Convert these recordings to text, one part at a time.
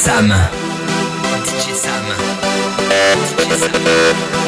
Sam. DJ Sam. DJ Sam.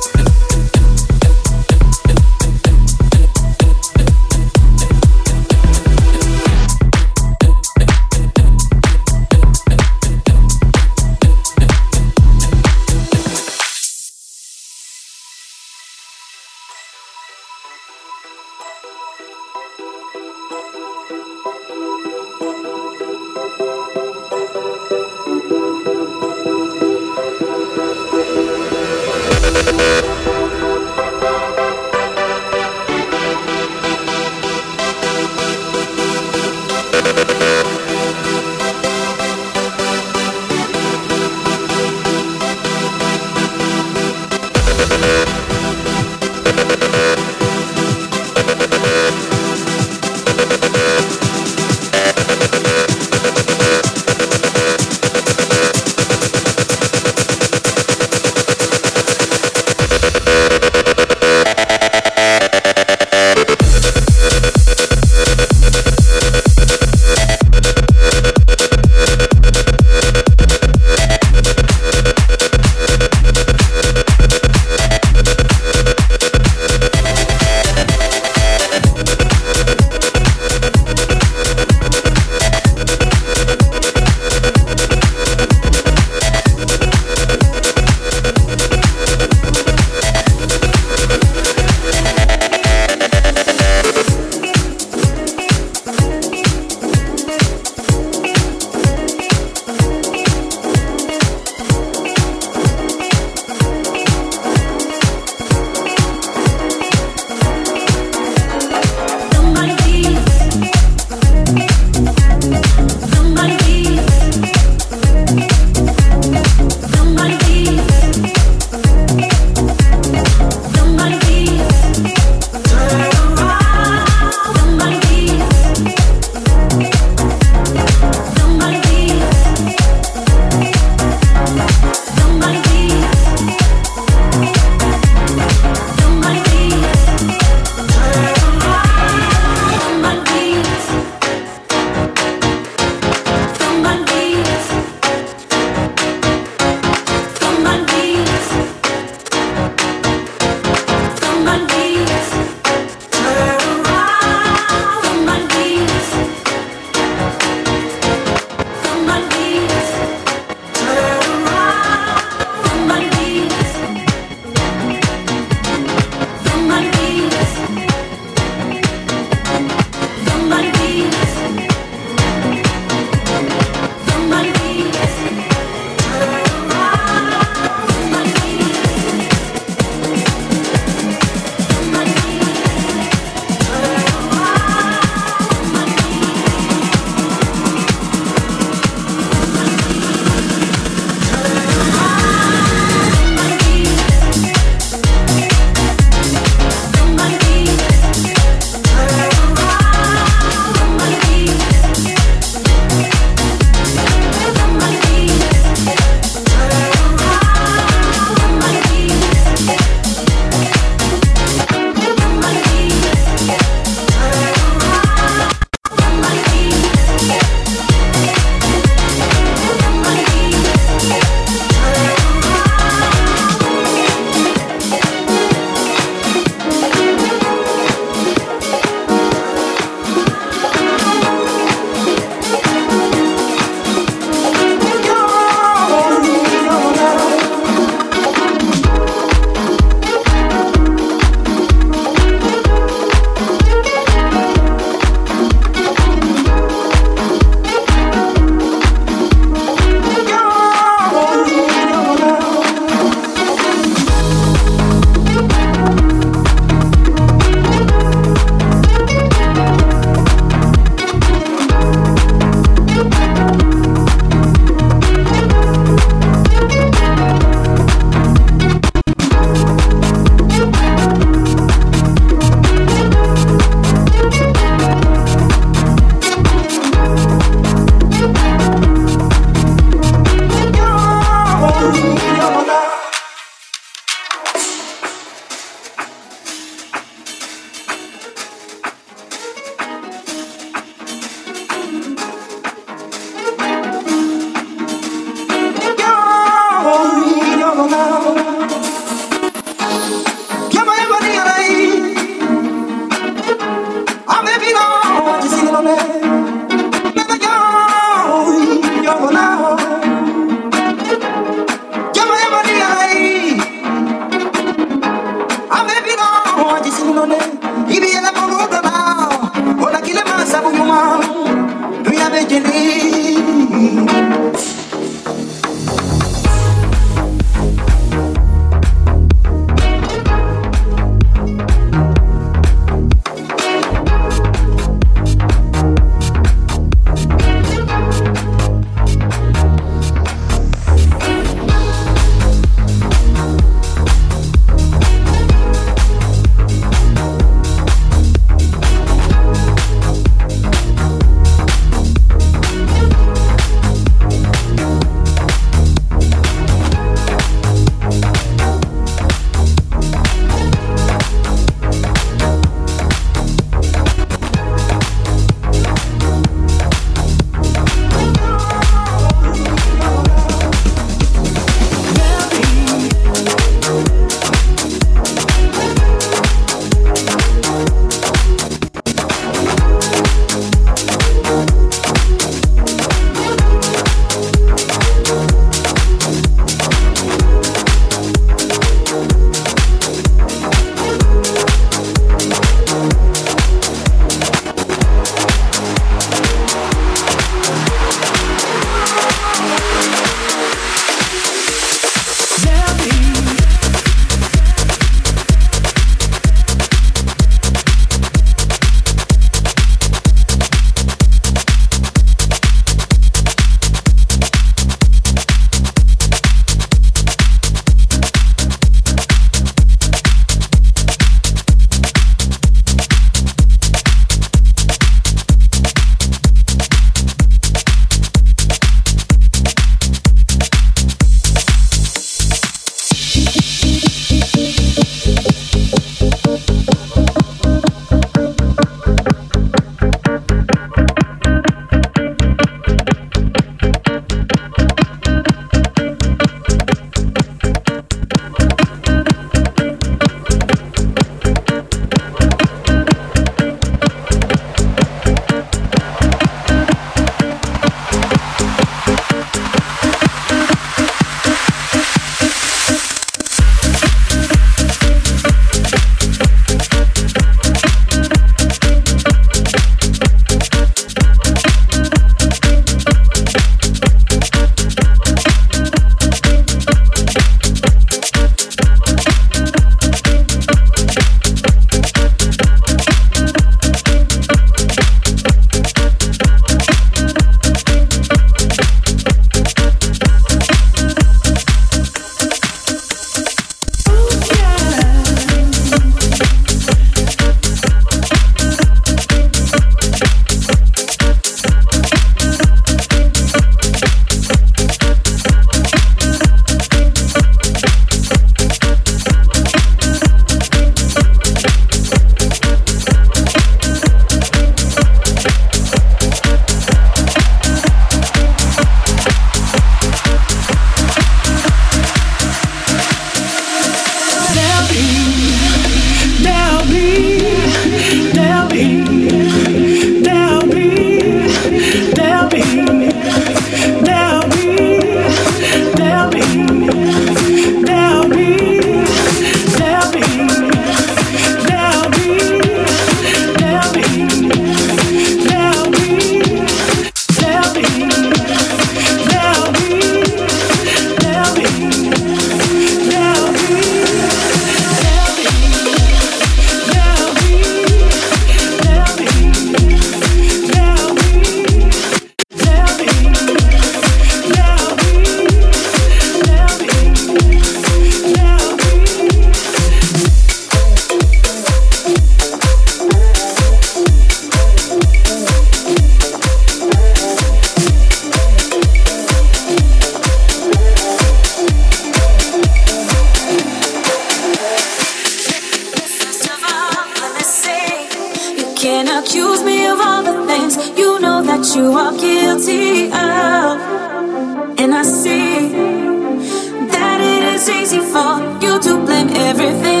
easy for you to blame everything.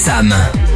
Sam.